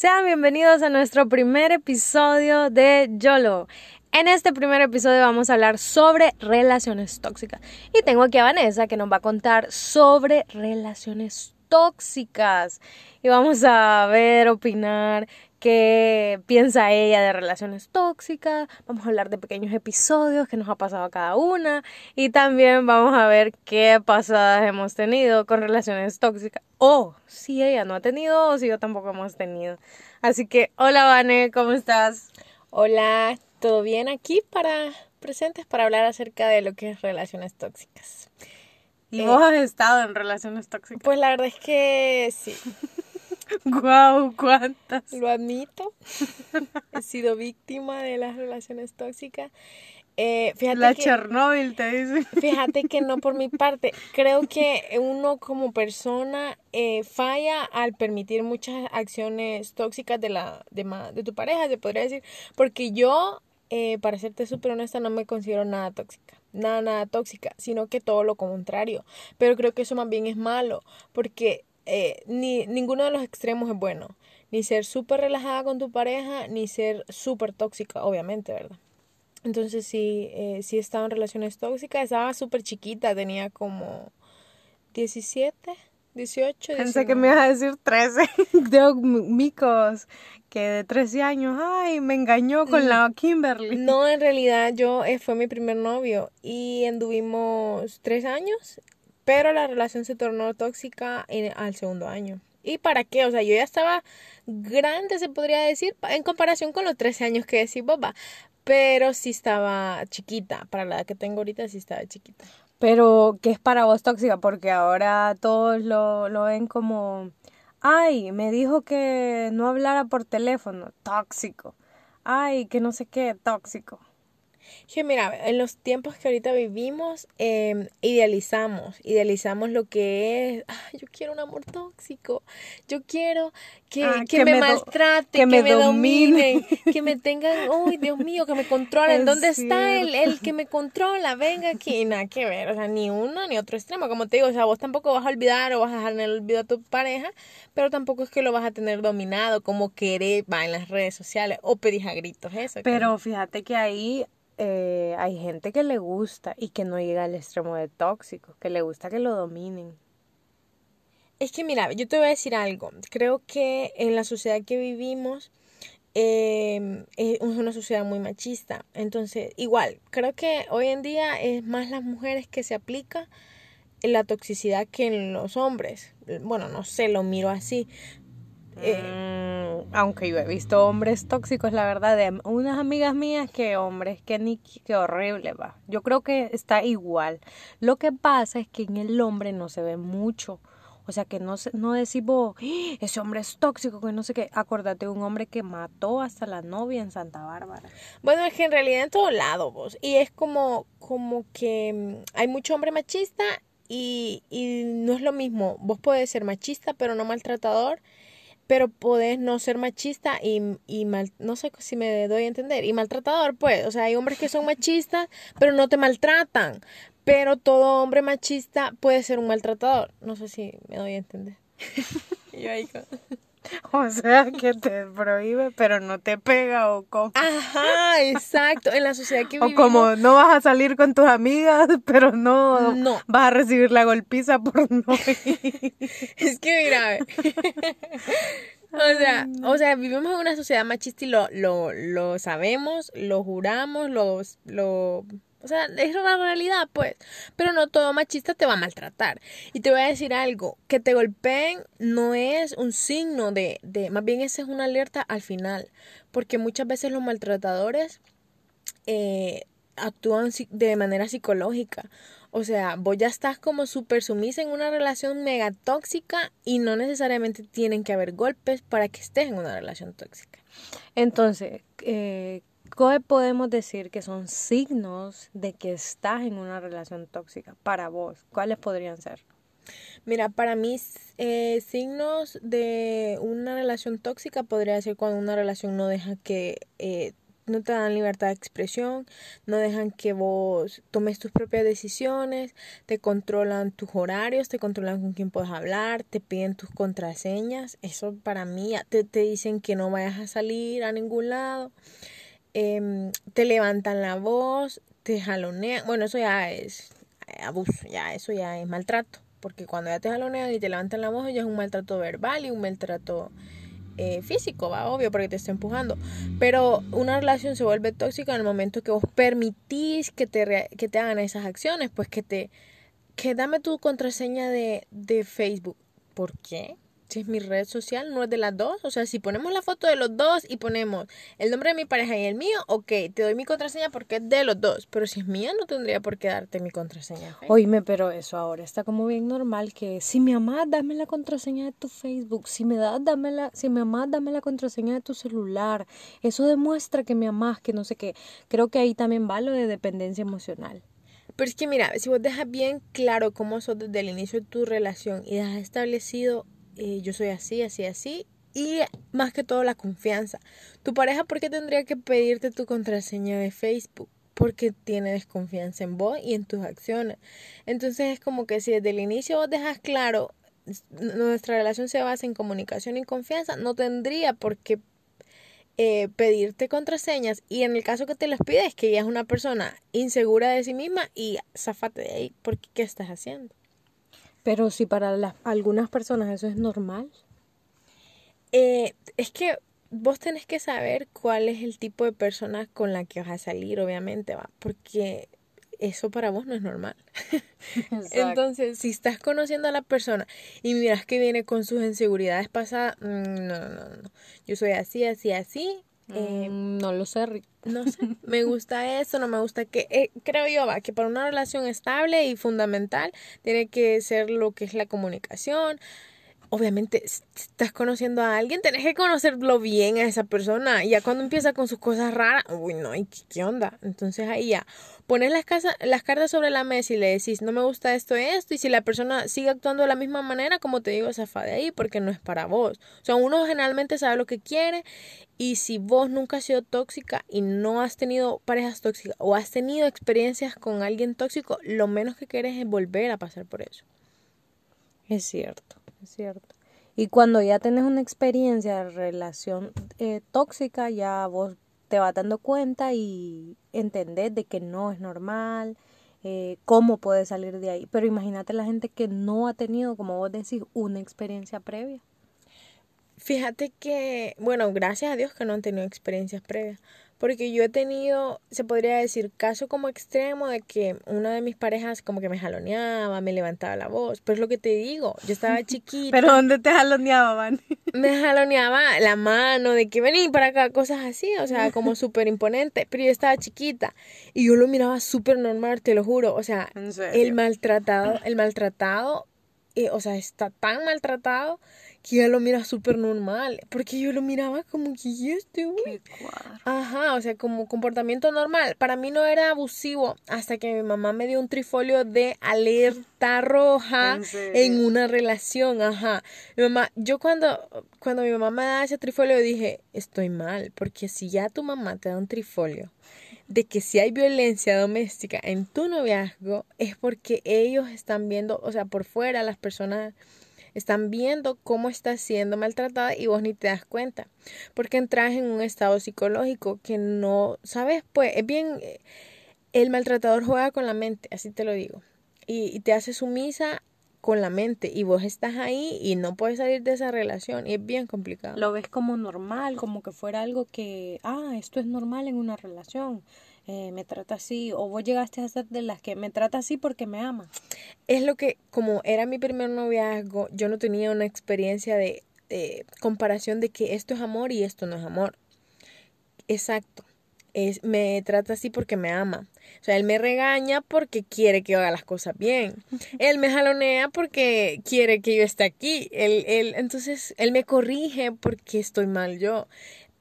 Sean bienvenidos a nuestro primer episodio de YOLO. En este primer episodio vamos a hablar sobre relaciones tóxicas. Y tengo aquí a Vanessa que nos va a contar sobre relaciones tóxicas. Y vamos a ver, opinar qué piensa ella de relaciones tóxicas, vamos a hablar de pequeños episodios que nos ha pasado a cada una y también vamos a ver qué pasadas hemos tenido con relaciones tóxicas o si ella no ha tenido o si yo tampoco hemos tenido. Así que hola Vane, ¿cómo estás? Hola, ¿todo bien aquí para presentes para hablar acerca de lo que es relaciones tóxicas? ¿Y vos has estado en relaciones tóxicas? Pues la verdad es que sí. Guau, cuántas. Lo admito. He sido víctima de las relaciones tóxicas. Eh, fíjate la que, Chernobyl te dice. Fíjate que no por mi parte. Creo que uno como persona eh, falla al permitir muchas acciones tóxicas de la de, de tu pareja, se podría decir. Porque yo, eh, para serte súper honesta, no me considero nada tóxica. Nada, nada tóxica, sino que todo lo contrario. Pero creo que eso más bien es malo, porque eh, ni, ninguno de los extremos es bueno. Ni ser súper relajada con tu pareja, ni ser súper tóxica, obviamente, ¿verdad? Entonces sí, eh, sí estaba en relaciones tóxicas, estaba súper chiquita, tenía como 17, 18. Pensé que me ibas a decir 13 de micos que de 13 años, ay, me engañó con la Kimberly. No, en realidad yo eh, fue mi primer novio y anduvimos tres años pero la relación se tornó tóxica al segundo año. ¿Y para qué? O sea, yo ya estaba grande, se podría decir, en comparación con los 13 años que decís, boba. Pero sí estaba chiquita. Para la edad que tengo ahorita, sí estaba chiquita. Pero, ¿qué es para vos tóxica? Porque ahora todos lo, lo ven como, ay, me dijo que no hablara por teléfono, tóxico. Ay, que no sé qué, tóxico. Que mira, en los tiempos que ahorita vivimos, em, idealizamos, idealizamos lo que es, yo quiero un amor tóxico, yo quiero que, ah, que, me, maltrate, que, me, dominen, que me tengan, uy, Dios mío, que me controlen, ¿dónde está el, el que me controla? Venga aquí, nada que ver, o sea, ni uno ni otro extremo, como te digo, o sea, vos tampoco vas a olvidar o vas a dejar en el olvido a tu pareja, pero tampoco es que lo vas a tener dominado como querer, va en las redes sociales o pedís a gritos eso. Pero fíjate que ahí eh, hay gente que le gusta y que no llega al extremo de tóxico, que le gusta que lo dominen. Es que mira, yo te voy a decir algo. Creo que en la sociedad que vivimos em, es una sociedad muy machista. Entonces, igual, creo que hoy en día es más las mujeres que se aplica la toxicidad que en los hombres. Bueno, no sé, lo miro así. Eh, aunque yo he visto hombres tóxicos, la verdad, de unas amigas mías que hombres, que que horrible va. Yo creo que está igual. Lo que pasa es que en el hombre no se ve mucho. O sea que no, no decimos, ¡Ah! ese hombre es tóxico, que no sé qué. Acordate de un hombre que mató hasta la novia en Santa Bárbara. Bueno, es que en realidad en todo lado vos. Y es como, como que mm, hay mucho hombre machista y, y no es lo mismo. Vos podés ser machista, pero no maltratador pero podés no ser machista y, y mal, no sé si me doy a entender, y maltratador, pues, o sea, hay hombres que son machistas, pero no te maltratan, pero todo hombre machista puede ser un maltratador, no sé si me doy a entender. Yo ahí O sea, que te prohíbe, pero no te pega o como. Ajá, exacto. En la sociedad que vivimos. O como no vas a salir con tus amigas, pero no, no. vas a recibir la golpiza por no Es que mira, o sea, o sea, vivimos en una sociedad machista y lo, lo, lo sabemos, lo juramos, lo, lo o sea, es la realidad, pues. Pero no todo machista te va a maltratar. Y te voy a decir algo, que te golpeen no es un signo de, de más bien esa es una alerta al final. Porque muchas veces los maltratadores eh, actúan de manera psicológica. O sea, vos ya estás como súper sumisa en una relación mega tóxica y no necesariamente tienen que haber golpes para que estés en una relación tóxica. Entonces, eh, ¿Qué podemos decir que son signos de que estás en una relación tóxica para vos? ¿Cuáles podrían ser? Mira, para mí eh, signos de una relación tóxica podría ser cuando una relación no deja que eh, no te dan libertad de expresión, no dejan que vos tomes tus propias decisiones, te controlan tus horarios, te controlan con quién puedes hablar, te piden tus contraseñas. Eso para mí, te, te dicen que no vayas a salir a ningún lado, em, te levantan la voz, te jalonean. Bueno, eso ya es abuso, ya eso ya es maltrato. Porque cuando ya te jalonean y te levantan la voz, ya es un maltrato verbal y un maltrato eh, físico, va, obvio, porque te está empujando. Pero una relación se vuelve tóxica en el momento que vos permitís que te, que te hagan esas acciones, pues que te... Que dame tu contraseña de, de Facebook. ¿Por qué? Si es mi red social, no es de las dos. O sea, si ponemos la foto de los dos y ponemos el nombre de mi pareja y el mío, ok, te doy mi contraseña porque es de los dos. Pero si es mía, no tendría por qué darte mi contraseña. Oíme, pero eso ahora está como bien normal que si me amas, dame la contraseña de tu Facebook. Si me das, dame la, si me amas, dame la contraseña de tu celular. Eso demuestra que me amas, que no sé qué. Creo que ahí también va lo de dependencia emocional. Pero es que mira, si vos dejas bien claro cómo sos desde el inicio de tu relación y has establecido eh, yo soy así, así, así. Y más que todo la confianza. Tu pareja, ¿por qué tendría que pedirte tu contraseña de Facebook? Porque tiene desconfianza en vos y en tus acciones. Entonces es como que si desde el inicio vos dejas claro, nuestra relación se basa en comunicación y confianza, no tendría por qué eh, pedirte contraseñas y en el caso que te las pides que ella es una persona insegura de sí misma y zafate de ahí porque ¿qué estás haciendo? Pero si para las, algunas personas eso es normal. Eh, es que vos tenés que saber cuál es el tipo de persona con la que vas a salir, obviamente, va, porque eso para vos no es normal. Entonces, si estás conociendo a la persona y miras que viene con sus inseguridades pasadas, mm, no, no, no, no. Yo soy así, así, así, eh, mm, no lo sé, No sé, me gusta eso, no me gusta que, eh, creo yo, va, que para una relación estable y fundamental tiene que ser lo que es la comunicación. Obviamente, si estás conociendo a alguien, tenés que conocerlo bien a esa persona. Y ya cuando empieza con sus cosas raras, uy, no, ¿y qué, onda? Entonces ahí ya pones las, las cartas sobre la mesa y le decís, no me gusta esto esto. Y si la persona sigue actuando de la misma manera, como te digo, zafa de ahí porque no es para vos. O sea, uno generalmente sabe lo que quiere y si vos nunca has sido tóxica y no has tenido parejas tóxicas o has tenido experiencias con alguien tóxico, lo menos que quieres es volver a pasar por eso. Es cierto, es cierto. Y cuando ya tenés una experiencia de relación eh, tóxica, ya vos te vas dando cuenta y entendés de que no es normal, eh, cómo puedes salir de ahí. Pero imagínate la gente que no ha tenido, como vos decís, una experiencia previa. Fíjate que, bueno, gracias a Dios que no han tenido experiencias previas, porque yo he tenido, se podría decir, caso como extremo de que una de mis parejas como que me jaloneaba, me levantaba la voz, pero es lo que te digo, yo estaba chiquita. ¿Pero dónde te jaloneaban? me jaloneaba la mano, de que vení para acá, cosas así, o sea, como súper imponente, pero yo estaba chiquita y yo lo miraba súper normal, te lo juro, o sea, el maltratado, el maltratado, eh, o sea, está tan maltratado que ella lo mira súper normal, porque yo lo miraba como que ¿y este güey? Ajá, o sea, como comportamiento normal. Para mí no era abusivo hasta que mi mamá me dio un trifolio de alerta roja ¿En, una relación, ajá. Mi mamá, yo cuando, cuando mi mamá me da ese trifolio dije, estoy mal, porque si ya tu mamá te da un trifolio de que si hay violencia doméstica en tu noviazgo es porque ellos están viendo, o sea, por fuera las personas están viendo cómo estás siendo maltratada y vos ni te das cuenta. Porque entras en un estado psicológico que no, ¿sabes? Pues es bien, el maltratador juega con la mente, así te lo digo. Y, te hace sumisa con la mente y vos estás ahí y no puedes salir de esa relación y es bien complicado. Lo ves como normal, como que fuera algo que, ah, esto es normal en una relación. Eh, me trata así, o vos llegaste a ser de las que me trata así porque me ama. Es lo que, como era mi primer noviazgo, yo no tenía una experiencia de, comparación de que esto es amor y esto no es amor. Exacto. Es, me trata así porque me ama. O sea, él me regaña porque quiere que yo haga las cosas bien. Él me jalonea porque quiere que yo esté aquí. Él, él, entonces, él me corrige porque estoy mal yo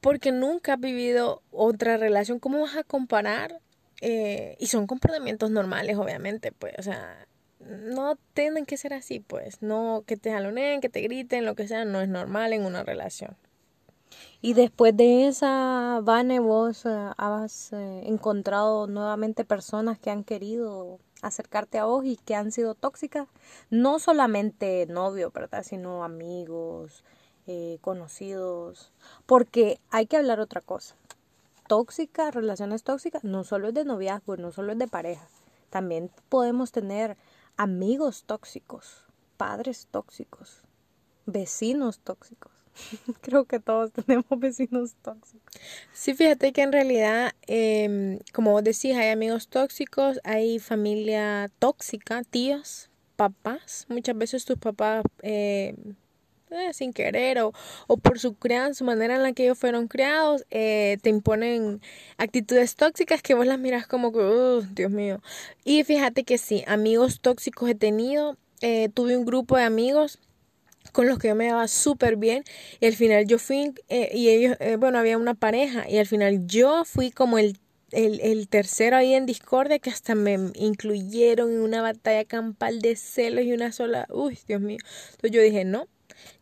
porque nunca has vivido otra relación. ¿Cómo vas a comparar? Eh, y son comportamientos normales, obviamente, pues, o sea, no tienen que ser así, pues, no que te jaloneen, que te griten, lo que sea, no es normal en una relación. Y después de esa, Vane, vos eh, has eh, encontrado nuevamente personas que han querido acercarte a vos y que han sido tóxicas. No solamente novios, ¿verdad? Sino amigos, eh, conocidos. Porque hay que hablar otra cosa. Tóxica, relaciones tóxicas, no solo es de noviazgo, no solo es de pareja. También podemos tener amigos tóxicos, padres tóxicos, vecinos tóxicos. Creo que todos tenemos vecinos tóxicos. Sí, fíjate que en realidad, em, como vos decís, hay amigos tóxicos, hay familia tóxica, tíos, papás. Muchas veces tus papás, eh, eh, sin querer o, o, por su crianza, su manera en la que ellos fueron criados, eh, te imponen actitudes tóxicas que vos las miras como que, Dios mío. Y fíjate que sí, amigos tóxicos he tenido. tuve un grupo de amigos con los que yo me daba súper bien y al final yo fui eh, y ellos, eh, bueno, había una pareja y al final yo fui como el, el, el, tercero ahí en discordia que hasta me incluyeron en una batalla campal de celos y una sola, uy, Dios mío. Entonces yo dije, no,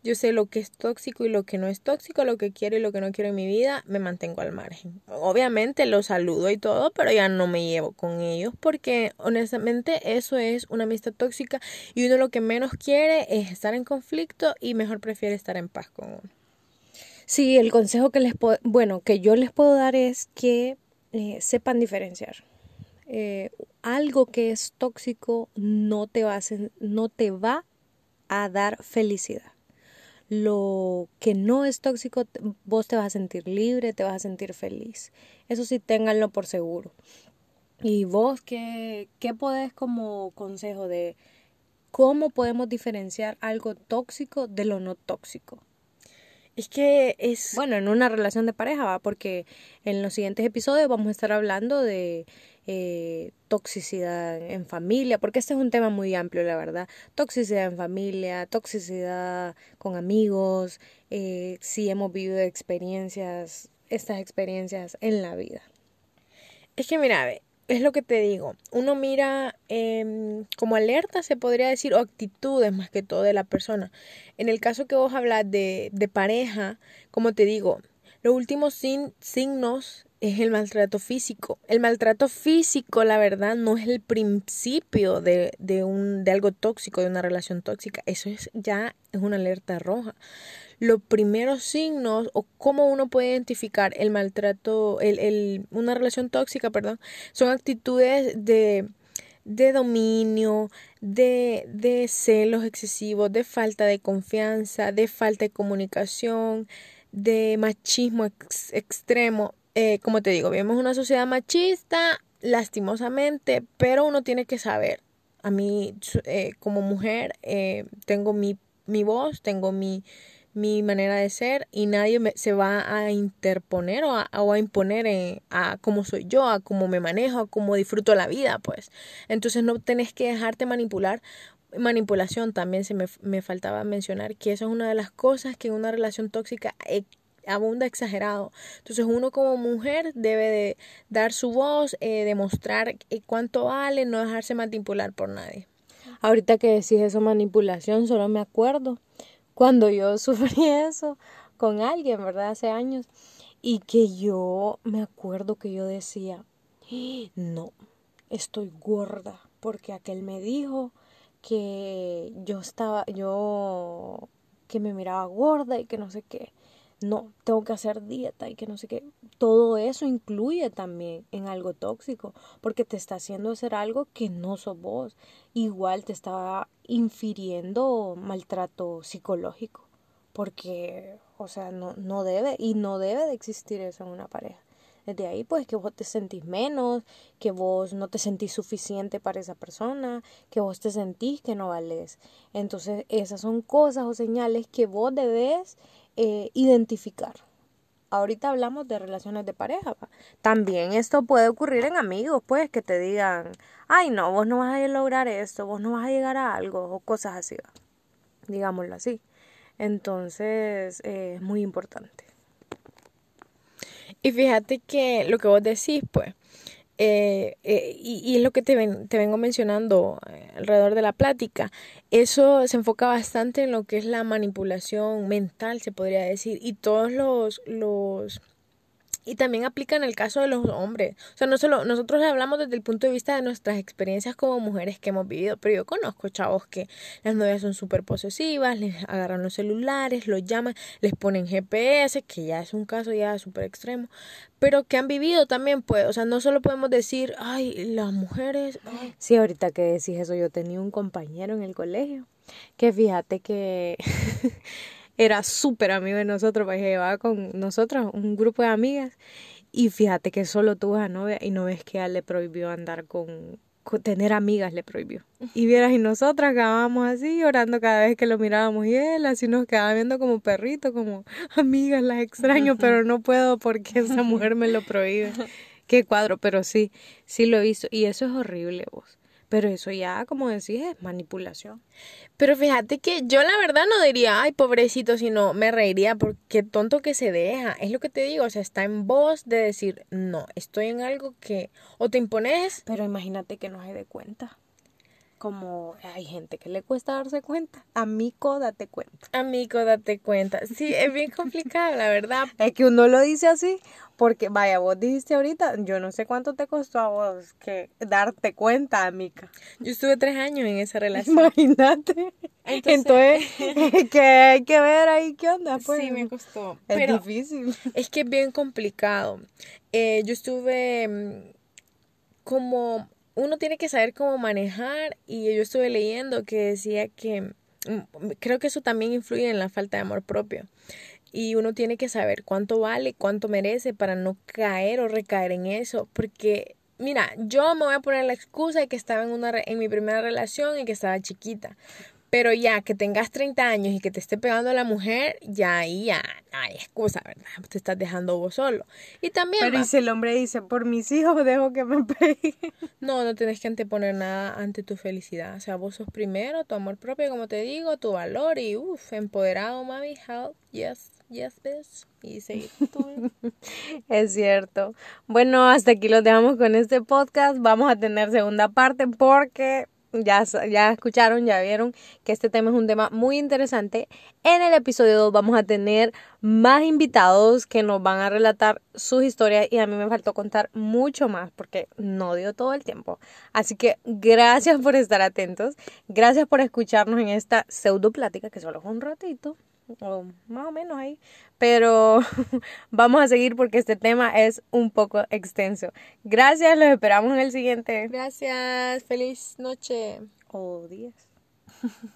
yo sé lo que es tóxico y lo que no es tóxico, lo que quiero y lo que no quiero en mi vida, me mantengo al margen. Obviamente los saludo y todo, pero ya no me llevo con ellos porque honestamente eso es una amistad tóxica y uno lo que menos quiere es estar en conflicto y mejor prefiere estar en paz con uno. Sí, el consejo que les puedo, bueno, que yo les puedo dar es que eh, sepan diferenciar. Eh, algo que es tóxico no te va a, no te va a dar felicidad lo que no es tóxico, vos te vas a sentir libre, te vas a sentir feliz. Eso sí, ténganlo por seguro. ¿Y vos qué, qué podés como consejo de cómo podemos diferenciar algo tóxico de lo no tóxico? Es que es... Bueno, en una relación de pareja, ¿va? porque en los siguientes episodios vamos a estar hablando de eh, toxicidad en familia, porque este es un tema muy amplio, la verdad. Toxicidad en familia, toxicidad con amigos, eh, si hemos vivido experiencias, estas experiencias en la vida. Es que mira, es lo que te digo, uno mira eh, como alerta, se podría decir, o actitudes más que todo de la persona. En el caso que vos hablas de, de pareja, como te digo, los últimos signos es el maltrato físico. El maltrato físico, la verdad, no es el principio de, de, un, de algo tóxico, de una relación tóxica. Eso es ya es una alerta roja. Los primeros signos o cómo uno puede identificar el maltrato, el, el, una relación tóxica, perdón, son actitudes de, de dominio, de, de celos excesivos, de falta de confianza, de falta de comunicación, de machismo extremo eh, como te digo, vivimos una sociedad machista, lastimosamente, pero uno tiene que saber. A mí, eh, como mujer, eh, tengo mi, mi voz, tengo mi, mi manera de ser y nadie me, se va a interponer o a, a imponer a cómo soy yo, a cómo me manejo, a cómo disfruto la vida, pues. Entonces no tenés que dejarte manipular. Manipulación también se me, me faltaba mencionar que eso es una de las cosas que en una relación tóxica abunda exagerado. Entonces uno como mujer debe de dar su voz, eh, demostrar eh, cuánto vale, no dejarse manipular por nadie. Ahorita que decís eso manipulación, solo me acuerdo cuando yo sufrí eso con alguien, ¿verdad? Hace años. Y que yo me acuerdo que yo decía, no, estoy gorda, porque aquel me dijo que yo estaba, yo, que me miraba gorda y que no sé qué no, tengo que hacer dieta y que no sé qué. Todo eso incluye también en algo tóxico, porque te está haciendo hacer algo que no sos vos. Igual te está infiriendo maltrato psicológico, porque, o sea, no, no debe y no debe de existir eso en una pareja. Desde ahí, pues, que vos te sentís menos, que vos no te sentís suficiente para esa persona, que vos te sentís que no vales. Entonces, esas son cosas o señales que vos debes eh, identificar. Ahorita hablamos de relaciones de pareja. También esto puede ocurrir en amigos, pues, que te digan, ay, no, vos no vas a lograr esto, vos no vas a llegar a algo, o cosas así, digámoslo así. Entonces, eh, es muy importante. Y fíjate que lo que vos decís, pues, eh, eh, y, y, es lo que te, ven, te vengo mencionando eh, alrededor de la plática. Eso se enfoca bastante en lo que es la manipulación mental, se podría decir, y todos los, los y también aplica en el caso de los hombres. O sea, no solo nosotros hablamos desde el punto de vista de nuestras experiencias como mujeres que hemos vivido, pero yo conozco chavos que las novias son súper posesivas, les agarran los celulares, los llaman, les ponen GPS, que ya es un caso ya súper extremo, pero que han vivido también, pues, o sea, no solo podemos decir, ay, las mujeres... Sí, ahorita que decís eso, yo tenía un compañero en el colegio que fíjate que era súper amigo de nosotros, porque llevaba con nosotros un grupo de amigas. Y fíjate que solo tuvo a novia y no ves que a él le prohibió andar con, tener amigas, le prohibió. Y vieras, y nosotras quedábamos así llorando cada vez que lo mirábamos y él así nos quedaba viendo como perrito, como amigas, las extraño, pero no puedo porque esa mujer me lo prohíbe. Qué cuadro, pero sí, sí lo hizo. Y eso es horrible, vos. Pero eso ya, como decís, es manipulación. Pero fíjate que yo la verdad no diría, ay, pobrecito, sino me reiría porque tonto que se deja. Es lo que te digo, o sea, está en voz de decir, no, estoy en algo que o te impones. Pero imagínate que no hay de cuenta. Como hay gente que le cuesta darse cuenta. Amigo, date cuenta. Amigo, date cuenta. Sí, es bien complicado, la verdad. Es que uno lo dice así, porque, vaya, vos dijiste ahorita, yo no sé cuánto te costó a vos que darte cuenta, amiga. Yo estuve tres años en esa relación. Imagínate. Entonces, que hay que ver ahí qué onda, pues. Sí, me costó. Es difícil. Es que es bien complicado. Eh, yo estuve mm, como, uno tiene que saber cómo manejar y yo estuve leyendo que decía que, mm, creo que eso también influye en la falta de amor propio. Y uno tiene que saber cuánto vale, cuánto merece para no caer o recaer en eso, porque mira, yo me voy a poner la excusa de que estaba en una en mi primera relación y que estaba chiquita, pero ya que tengas 30 años y que te esté pegando la mujer, ya ahí ya hay excusa, ¿verdad? Te estás dejando vos solo. Y también... Pero si el hombre dice, por mis hijos dejo que me peguen. No, no tienes que anteponer nada ante tu felicidad. O sea, vos sos primero, tu amor propio, como te digo, tu valor y uff, empoderado, mami, help, yes, yes, bitch. Y seguir es cierto. Bueno, hasta aquí lo dejamos con este podcast. Vamos a tener segunda parte porque ya, ya escucharon, ya vieron que este tema es un tema muy interesante. En el episodio 2 vamos a tener más invitados que nos van a relatar sus historias y a mí me faltó contar mucho más porque no dio todo el tiempo. Así que gracias por estar atentos, gracias por escucharnos en esta pseudo plática que solo fue un ratito o más o menos ahí, pero vamos a seguir porque este tema es un poco extenso. Gracias, los esperamos en el siguiente. Gracias, feliz noche o días.